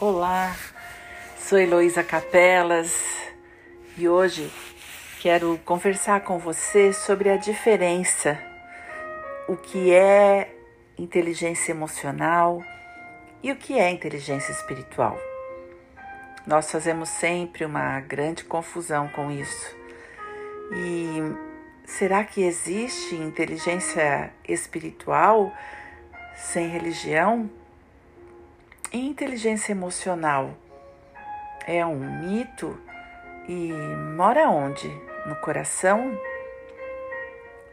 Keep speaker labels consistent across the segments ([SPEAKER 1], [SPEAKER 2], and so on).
[SPEAKER 1] Olá, sou Heloísa Capelas e hoje quero conversar com você sobre a diferença, o que é inteligência emocional e o que é inteligência espiritual. Nós fazemos sempre uma grande confusão com isso. E será que existe inteligência espiritual sem religião? Inteligência emocional é um mito e mora onde? No coração?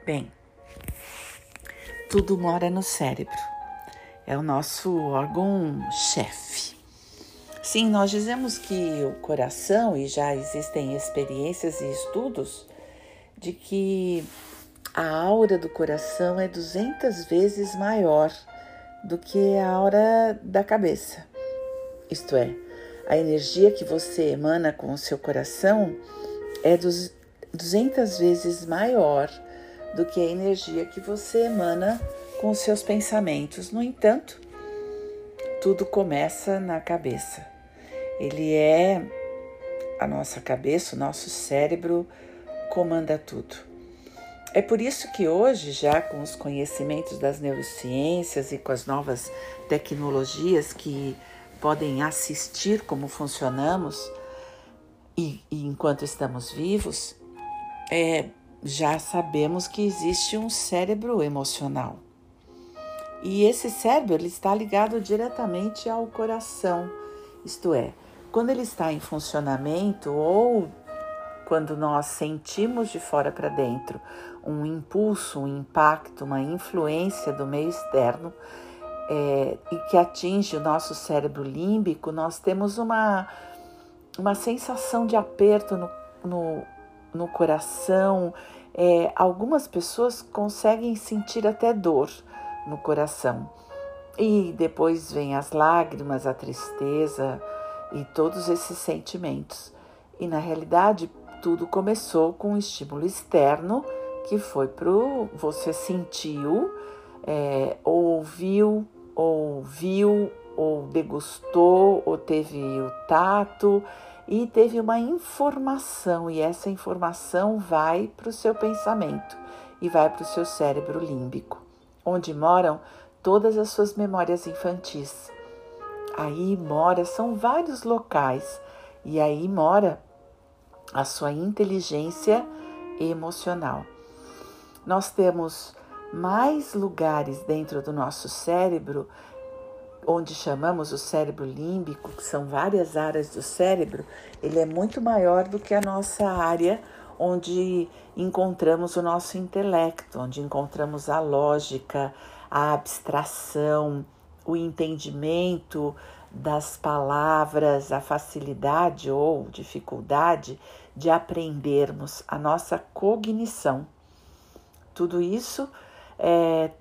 [SPEAKER 1] Bem, tudo mora no cérebro. É o nosso órgão-chefe. Sim, nós dizemos que o coração, e já existem experiências e estudos, de que a aura do coração é 200 vezes maior do que a aura da cabeça. Isto é, a energia que você emana com o seu coração é 200 vezes maior do que a energia que você emana com os seus pensamentos. No entanto, tudo começa na cabeça. Ele é a nossa cabeça, o nosso cérebro comanda tudo. É por isso que hoje, já com os conhecimentos das neurociências e com as novas tecnologias que podem assistir como funcionamos e, e enquanto estamos vivos, é, já sabemos que existe um cérebro emocional. E esse cérebro ele está ligado diretamente ao coração, isto é, quando ele está em funcionamento ou quando nós sentimos de fora para dentro um impulso, um impacto, uma influência do meio externo é, e que atinge o nosso cérebro límbico, nós temos uma, uma sensação de aperto no, no, no coração. É, algumas pessoas conseguem sentir até dor no coração. E depois vem as lágrimas, a tristeza e todos esses sentimentos. E na realidade, tudo começou com um estímulo externo que foi pro você sentiu, é, ou ouviu, ou viu, ou degustou, ou teve o tato e teve uma informação e essa informação vai para o seu pensamento e vai para o seu cérebro límbico, onde moram todas as suas memórias infantis. Aí mora, são vários locais, e aí mora a sua inteligência emocional. Nós temos mais lugares dentro do nosso cérebro, onde chamamos o cérebro límbico, que são várias áreas do cérebro, ele é muito maior do que a nossa área onde encontramos o nosso intelecto, onde encontramos a lógica, a abstração, o entendimento, das palavras, a facilidade ou dificuldade de aprendermos a nossa cognição. Tudo isso é,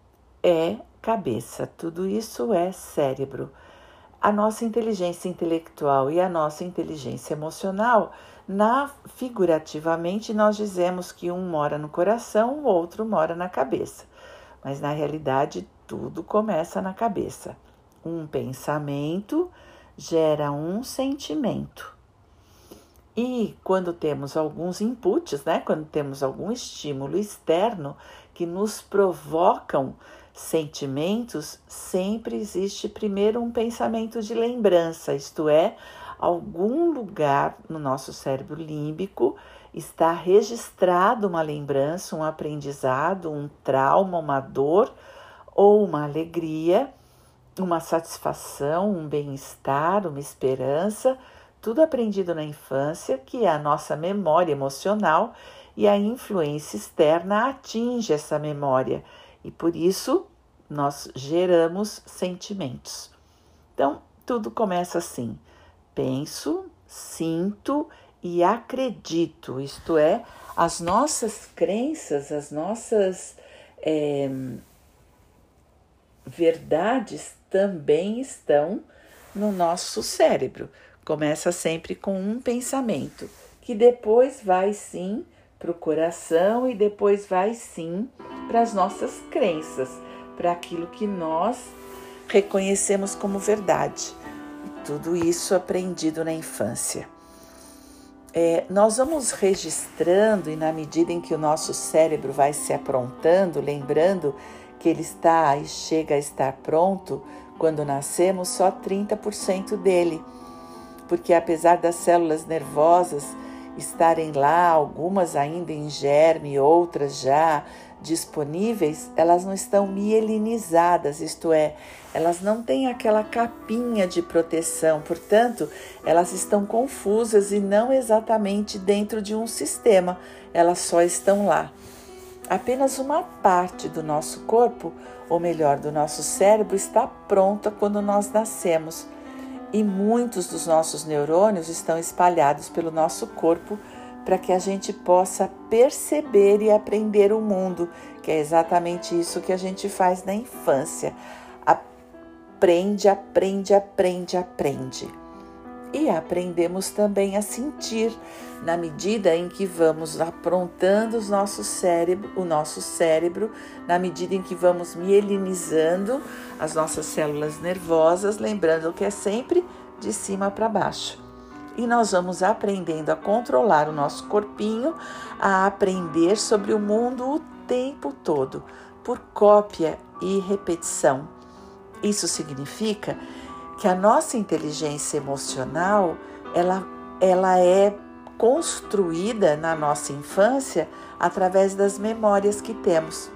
[SPEAKER 1] é cabeça, tudo isso é cérebro. A nossa inteligência intelectual e a nossa inteligência emocional, na figurativamente nós dizemos que um mora no coração, o outro mora na cabeça. Mas na realidade tudo começa na cabeça. Um pensamento gera um sentimento. E quando temos alguns inputs, né, quando temos algum estímulo externo que nos provocam sentimentos, sempre existe primeiro um pensamento de lembrança, isto é, algum lugar no nosso cérebro límbico está registrado uma lembrança, um aprendizado, um trauma, uma dor ou uma alegria uma satisfação, um bem-estar, uma esperança, tudo aprendido na infância, que é a nossa memória emocional e a influência externa atinge essa memória e por isso nós geramos sentimentos. Então, tudo começa assim: penso, sinto e acredito, isto é, as nossas crenças, as nossas é, verdades também estão no nosso cérebro. Começa sempre com um pensamento, que depois vai sim para o coração e depois vai sim para as nossas crenças, para aquilo que nós reconhecemos como verdade. tudo isso aprendido na infância. É, nós vamos registrando e na medida em que o nosso cérebro vai se aprontando, lembrando que ele está e chega a estar pronto, quando nascemos, só 30% dele. Porque apesar das células nervosas estarem lá, algumas ainda em germe, outras já disponíveis, elas não estão mielinizadas, isto é, elas não têm aquela capinha de proteção, portanto, elas estão confusas e não exatamente dentro de um sistema, elas só estão lá. Apenas uma parte do nosso corpo, ou melhor, do nosso cérebro, está pronta quando nós nascemos. E muitos dos nossos neurônios estão espalhados pelo nosso corpo para que a gente possa perceber e aprender o mundo, que é exatamente isso que a gente faz na infância. Aprende, aprende, aprende, aprende e aprendemos também a sentir na medida em que vamos aprontando os nossos cérebro, o nosso cérebro, na medida em que vamos mielinizando as nossas células nervosas, lembrando que é sempre de cima para baixo. E nós vamos aprendendo a controlar o nosso corpinho, a aprender sobre o mundo o tempo todo, por cópia e repetição. Isso significa que a nossa inteligência emocional ela, ela é construída na nossa infância através das memórias que temos,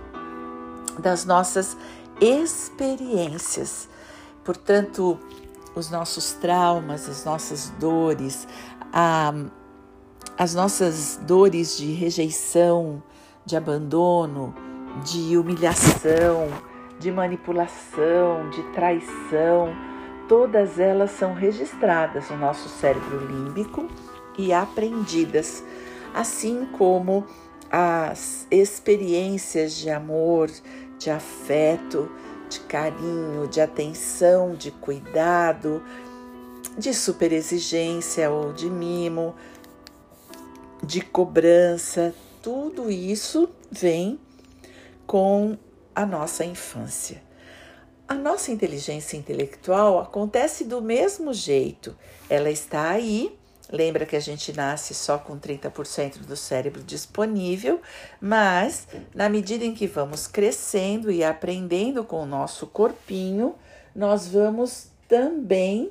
[SPEAKER 1] das nossas experiências. Portanto, os nossos traumas, as nossas dores, a, as nossas dores de rejeição, de abandono, de humilhação, de manipulação, de traição, todas elas são registradas no nosso cérebro límbico e aprendidas, assim como as experiências de amor, de afeto, de carinho, de atenção, de cuidado, de superexigência ou de mimo, de cobrança, tudo isso vem com a nossa infância. A nossa inteligência intelectual acontece do mesmo jeito. Ela está aí. Lembra que a gente nasce só com 30% do cérebro disponível, mas na medida em que vamos crescendo e aprendendo com o nosso corpinho, nós vamos também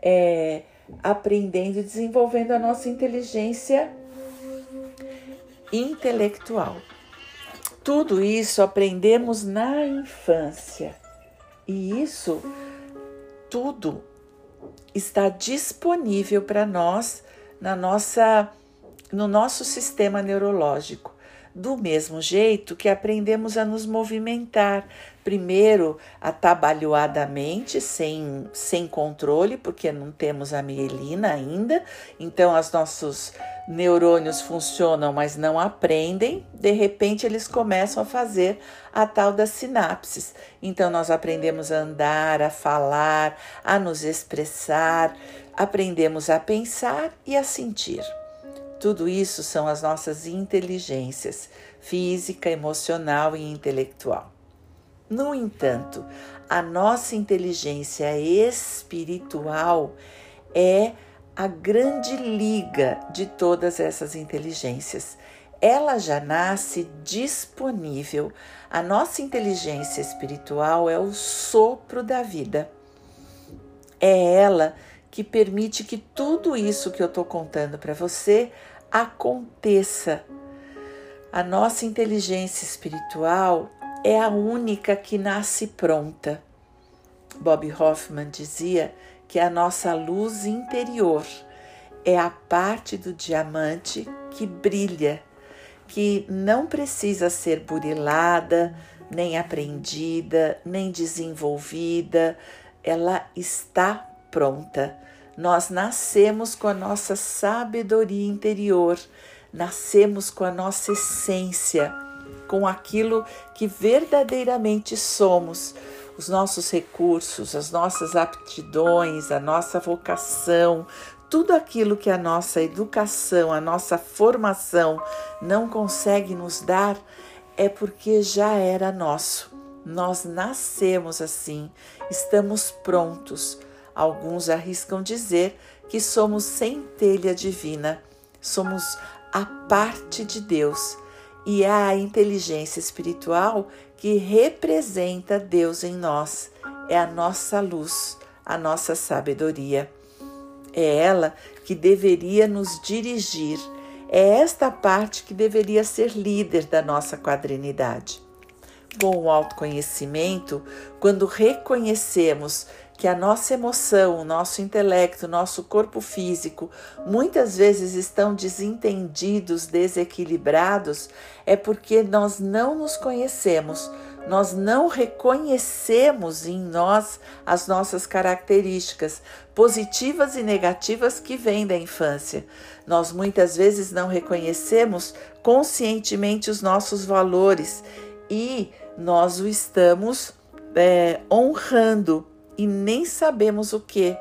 [SPEAKER 1] é, aprendendo e desenvolvendo a nossa inteligência intelectual. Tudo isso aprendemos na infância. E isso tudo está disponível para nós na nossa no nosso sistema neurológico. Do mesmo jeito que aprendemos a nos movimentar, primeiro atabalhoadamente, sem, sem controle, porque não temos a mielina ainda, então os nossos neurônios funcionam, mas não aprendem, de repente eles começam a fazer a tal das sinapses. Então nós aprendemos a andar, a falar, a nos expressar, aprendemos a pensar e a sentir. Tudo isso são as nossas inteligências física, emocional e intelectual. No entanto, a nossa inteligência espiritual é a grande liga de todas essas inteligências. Ela já nasce disponível. A nossa inteligência espiritual é o sopro da vida. É ela que permite que tudo isso que eu estou contando para você aconteça. A nossa inteligência espiritual é a única que nasce pronta. Bob Hoffman dizia que a nossa luz interior é a parte do diamante que brilha, que não precisa ser burilada, nem aprendida, nem desenvolvida, ela está pronta. Nós nascemos com a nossa sabedoria interior, nascemos com a nossa essência, com aquilo que verdadeiramente somos os nossos recursos, as nossas aptidões, a nossa vocação, tudo aquilo que a nossa educação, a nossa formação não consegue nos dar, é porque já era nosso. Nós nascemos assim, estamos prontos. Alguns arriscam dizer que somos centelha divina, somos a parte de Deus e é a inteligência espiritual que representa Deus em nós, é a nossa luz, a nossa sabedoria. É ela que deveria nos dirigir, é esta parte que deveria ser líder da nossa quadrinidade. Com o autoconhecimento, quando reconhecemos que a nossa emoção, o nosso intelecto, o nosso corpo físico muitas vezes estão desentendidos, desequilibrados, é porque nós não nos conhecemos, nós não reconhecemos em nós as nossas características positivas e negativas que vêm da infância. Nós muitas vezes não reconhecemos conscientemente os nossos valores e nós o estamos é, honrando e nem sabemos o que.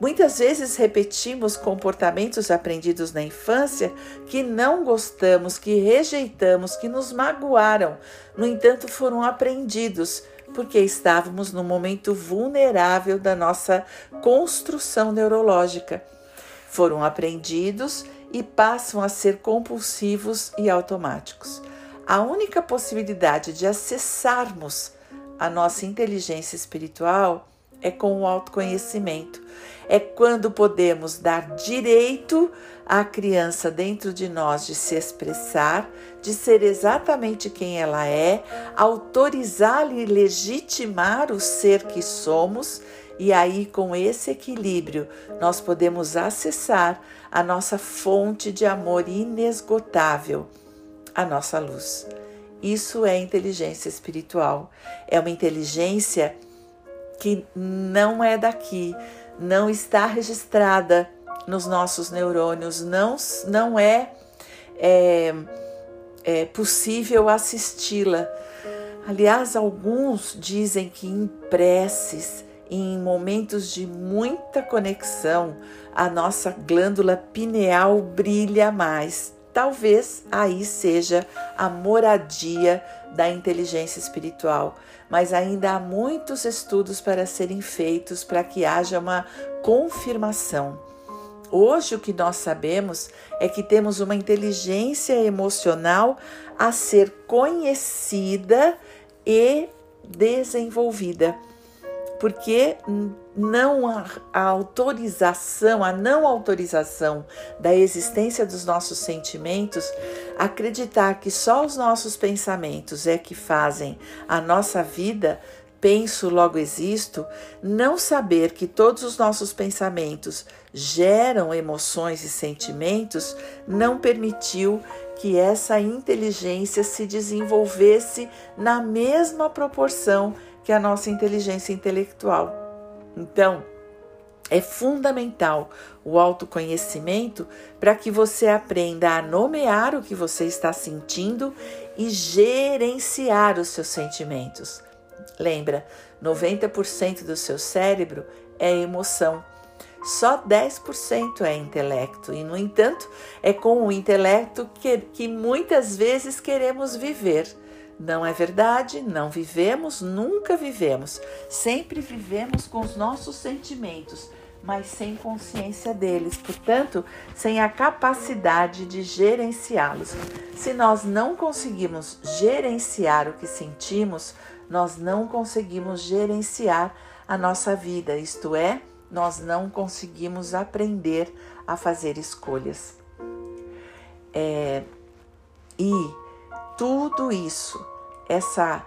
[SPEAKER 1] Muitas vezes repetimos comportamentos aprendidos na infância que não gostamos, que rejeitamos, que nos magoaram. No entanto, foram aprendidos porque estávamos no momento vulnerável da nossa construção neurológica. Foram aprendidos e passam a ser compulsivos e automáticos. A única possibilidade de acessarmos a nossa inteligência espiritual é com o autoconhecimento. É quando podemos dar direito à criança dentro de nós de se expressar, de ser exatamente quem ela é, autorizá-la e legitimar o ser que somos, e aí, com esse equilíbrio, nós podemos acessar a nossa fonte de amor inesgotável, a nossa luz. Isso é inteligência espiritual. É uma inteligência que não é daqui, não está registrada nos nossos neurônios, não, não é, é, é possível assisti-la. Aliás, alguns dizem que em preces, em momentos de muita conexão, a nossa glândula pineal brilha mais. Talvez aí seja a moradia da inteligência espiritual, mas ainda há muitos estudos para serem feitos para que haja uma confirmação. Hoje o que nós sabemos é que temos uma inteligência emocional a ser conhecida e desenvolvida porque não a, a, autorização, a não autorização da existência dos nossos sentimentos, acreditar que só os nossos pensamentos é que fazem a nossa vida, penso, logo existo, não saber que todos os nossos pensamentos geram emoções e sentimentos, não permitiu que essa inteligência se desenvolvesse na mesma proporção que a nossa inteligência intelectual. Então, é fundamental o autoconhecimento para que você aprenda a nomear o que você está sentindo e gerenciar os seus sentimentos. Lembra, 90% do seu cérebro é emoção. Só 10% é intelecto, e no entanto, é com o intelecto que, que muitas vezes queremos viver. Não é verdade? Não vivemos, nunca vivemos. Sempre vivemos com os nossos sentimentos, mas sem consciência deles, portanto, sem a capacidade de gerenciá-los. Se nós não conseguimos gerenciar o que sentimos, nós não conseguimos gerenciar a nossa vida, isto é, nós não conseguimos aprender a fazer escolhas. É, e tudo isso, essa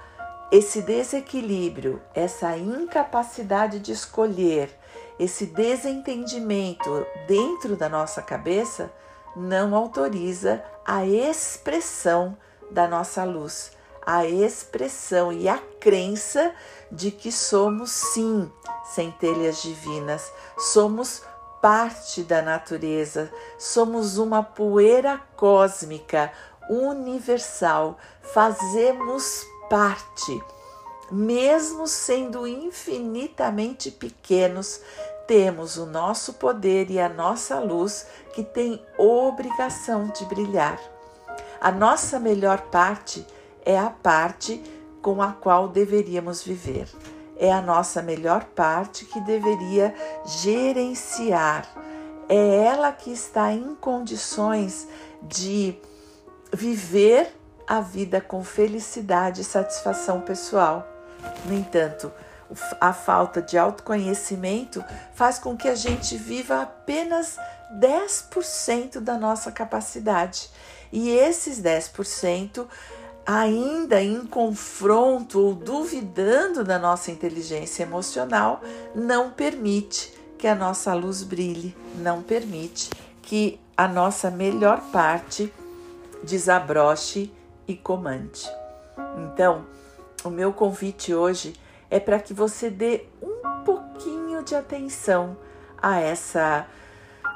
[SPEAKER 1] esse desequilíbrio, essa incapacidade de escolher, esse desentendimento dentro da nossa cabeça não autoriza a expressão da nossa luz, a expressão e a crença de que somos sim centelhas divinas, somos parte da natureza, somos uma poeira cósmica, universal, fazemos parte. Mesmo sendo infinitamente pequenos, temos o nosso poder e a nossa luz que tem obrigação de brilhar. A nossa melhor parte é a parte com a qual deveríamos viver. é a nossa melhor parte que deveria gerenciar. É ela que está em condições de viver a vida com felicidade e satisfação pessoal. No entanto, a falta de autoconhecimento faz com que a gente viva apenas 10% da nossa capacidade. E esses 10%, ainda em confronto ou duvidando da nossa inteligência emocional, não permite que a nossa luz brilhe, não permite que a nossa melhor parte desabroche e comande. Então, o meu convite hoje é para que você dê um pouquinho de atenção a essa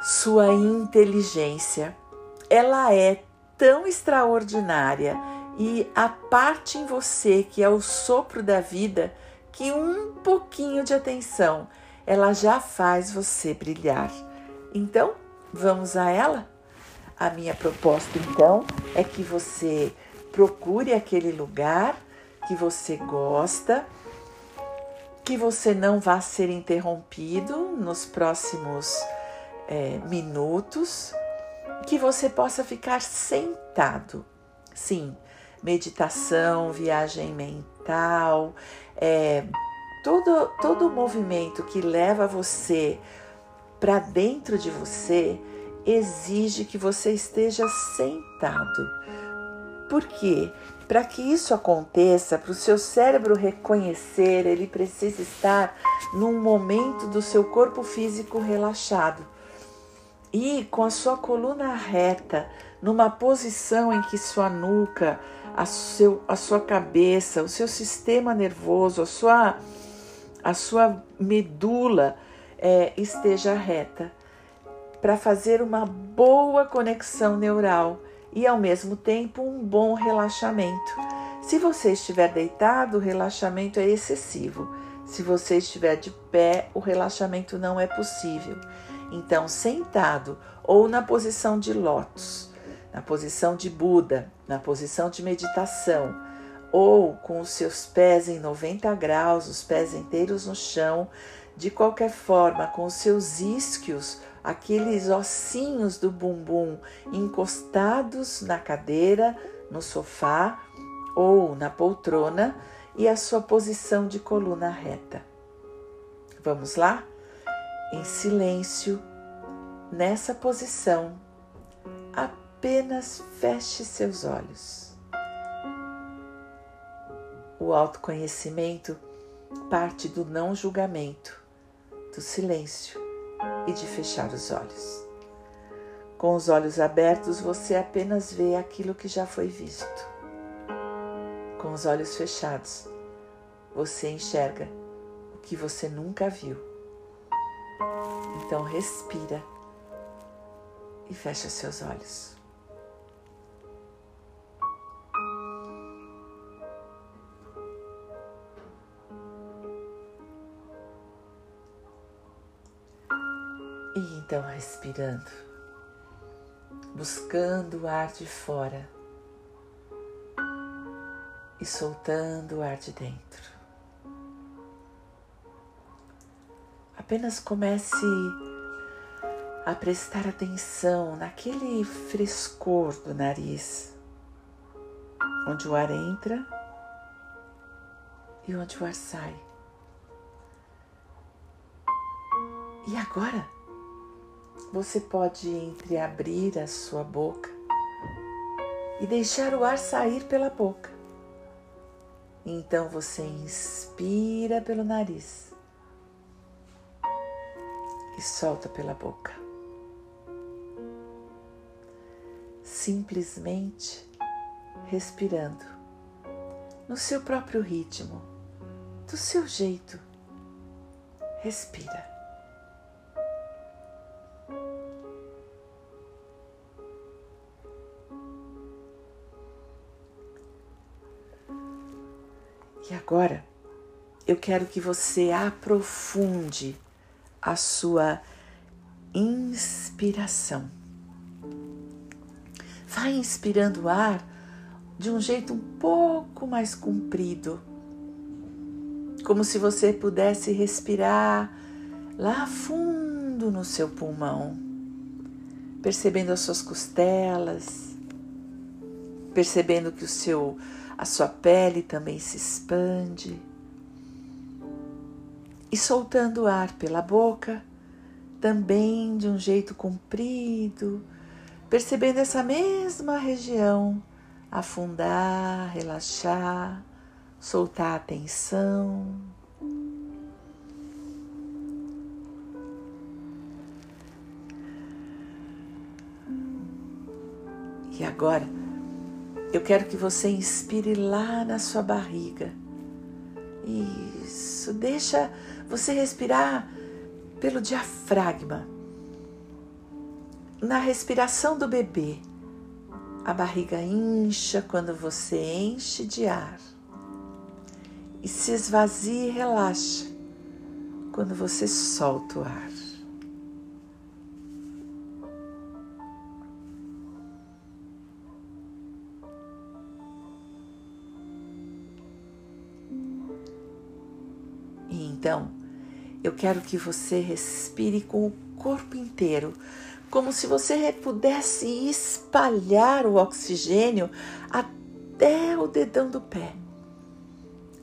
[SPEAKER 1] sua inteligência. Ela é tão extraordinária e a parte em você que é o sopro da vida que um pouquinho de atenção ela já faz você brilhar. Então, vamos a ela? A minha proposta então é que você procure aquele lugar que você gosta, que você não vá ser interrompido nos próximos é, minutos, que você possa ficar sentado. Sim, meditação, viagem mental, é, todo, todo movimento que leva você para dentro de você exige que você esteja sentado. Por quê? Para que isso aconteça, para o seu cérebro reconhecer, ele precisa estar num momento do seu corpo físico relaxado e com a sua coluna reta, numa posição em que sua nuca, a, seu, a sua cabeça, o seu sistema nervoso, a sua, a sua medula é, esteja reta, para fazer uma boa conexão neural e ao mesmo tempo um bom relaxamento. Se você estiver deitado, o relaxamento é excessivo. Se você estiver de pé, o relaxamento não é possível. Então, sentado ou na posição de lótus, na posição de Buda, na posição de meditação, ou com os seus pés em 90 graus, os pés inteiros no chão, de qualquer forma, com os seus isquios aqueles ossinhos do bumbum encostados na cadeira, no sofá ou na poltrona e a sua posição de coluna reta. Vamos lá? Em silêncio, nessa posição, apenas feche seus olhos. O autoconhecimento parte do não julgamento, do silêncio e de fechar os olhos. Com os olhos abertos, você apenas vê aquilo que já foi visto. Com os olhos fechados, você enxerga o que você nunca viu. Então, respira e fecha seus olhos. E então respirando, buscando o ar de fora e soltando o ar de dentro. Apenas comece a prestar atenção naquele frescor do nariz, onde o ar entra e onde o ar sai. E agora? Você pode entreabrir a sua boca e deixar o ar sair pela boca. Então você inspira pelo nariz e solta pela boca. Simplesmente respirando no seu próprio ritmo, do seu jeito. Respira. E agora eu quero que você aprofunde a sua inspiração. Vai inspirando o ar de um jeito um pouco mais comprido, como se você pudesse respirar lá fundo no seu pulmão, percebendo as suas costelas, percebendo que o seu a sua pele também se expande e soltando o ar pela boca, também de um jeito comprido, percebendo essa mesma região afundar, relaxar, soltar a tensão. E agora, eu quero que você inspire lá na sua barriga. Isso, deixa você respirar pelo diafragma. Na respiração do bebê, a barriga incha quando você enche de ar e se esvazia e relaxa quando você solta o ar. Então, eu quero que você respire com o corpo inteiro, como se você pudesse espalhar o oxigênio até o dedão do pé,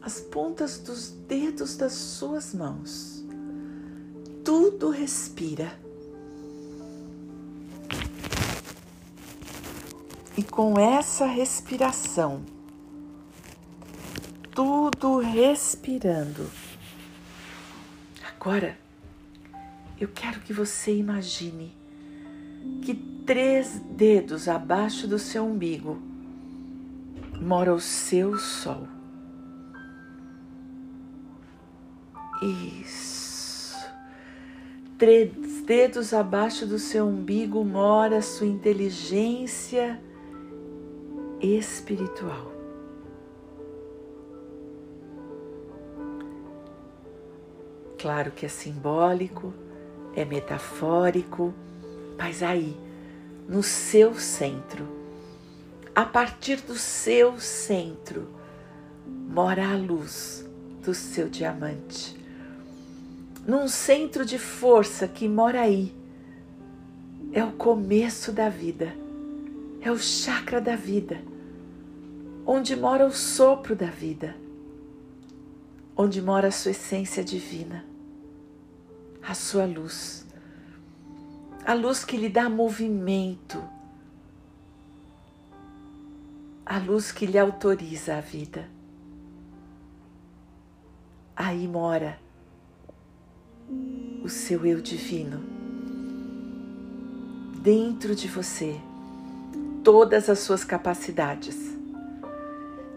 [SPEAKER 1] as pontas dos dedos das suas mãos. Tudo respira. E com essa respiração, tudo respirando. Agora, eu quero que você imagine que três dedos abaixo do seu umbigo mora o seu sol. Isso. Três dedos abaixo do seu umbigo mora a sua inteligência espiritual. Claro que é simbólico, é metafórico mas aí, no seu centro, a partir do seu centro, mora a luz do seu diamante. Num centro de força que mora aí, é o começo da vida, é o chakra da vida, onde mora o sopro da vida, onde mora a sua essência divina, a sua luz a luz que lhe dá movimento, a luz que lhe autoriza a vida. Aí mora o seu eu divino. Dentro de você, todas as suas capacidades.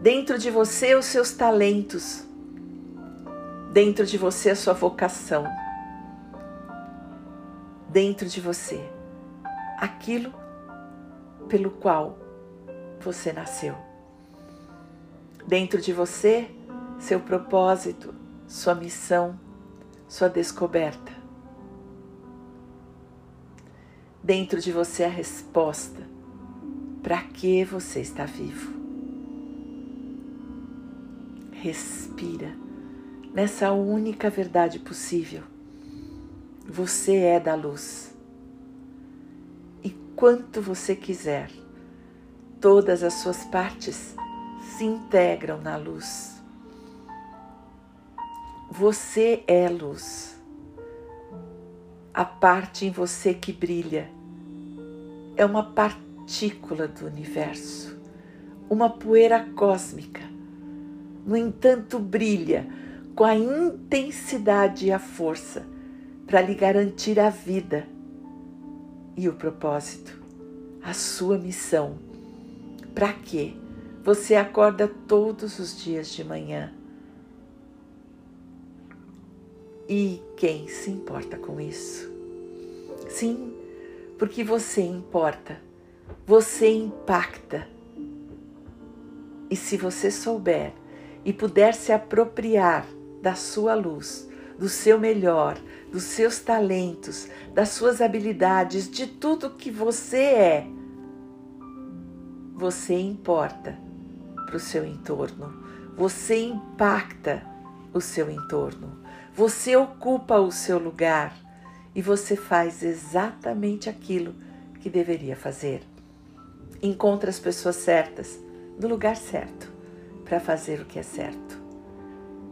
[SPEAKER 1] Dentro de você, os seus talentos. Dentro de você, a sua vocação dentro de você aquilo pelo qual você nasceu. Dentro de você, seu propósito, sua missão, sua descoberta. Dentro de você, a resposta para que você está vivo. Respira nessa única verdade possível você é da luz. E quanto você quiser, todas as suas partes se integram na luz. Você é luz. A parte em você que brilha é uma partícula do universo, uma poeira cósmica. No entanto, brilha com a intensidade e a força para lhe garantir a vida e o propósito, a sua missão. Para quê? Você acorda todos os dias de manhã. E quem se importa com isso? Sim, porque você importa, você impacta. E se você souber e puder se apropriar da sua luz, do seu melhor, dos seus talentos, das suas habilidades, de tudo que você é, você importa para o seu entorno, você impacta o seu entorno, você ocupa o seu lugar e você faz exatamente aquilo que deveria fazer. Encontra as pessoas certas no lugar certo para fazer o que é certo.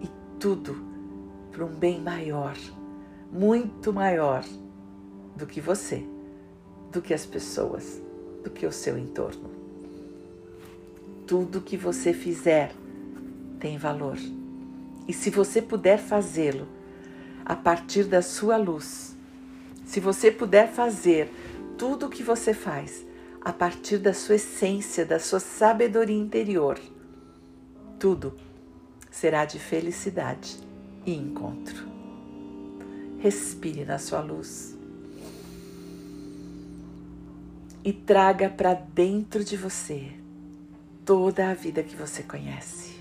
[SPEAKER 1] E tudo para um bem maior, muito maior do que você, do que as pessoas, do que o seu entorno. Tudo que você fizer tem valor. E se você puder fazê-lo a partir da sua luz, se você puder fazer tudo o que você faz a partir da sua essência, da sua sabedoria interior, tudo será de felicidade e encontro. Respire na sua luz e traga para dentro de você toda a vida que você conhece.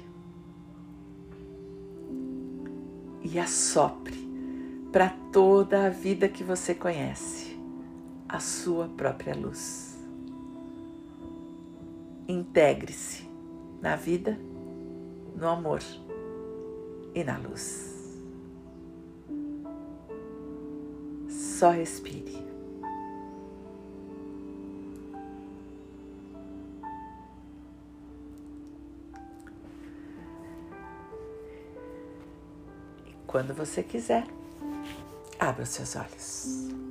[SPEAKER 1] E assopre para toda a vida que você conhece a sua própria luz. Integre-se na vida, no amor e na luz. Só respire. Quando você quiser, abra os seus olhos.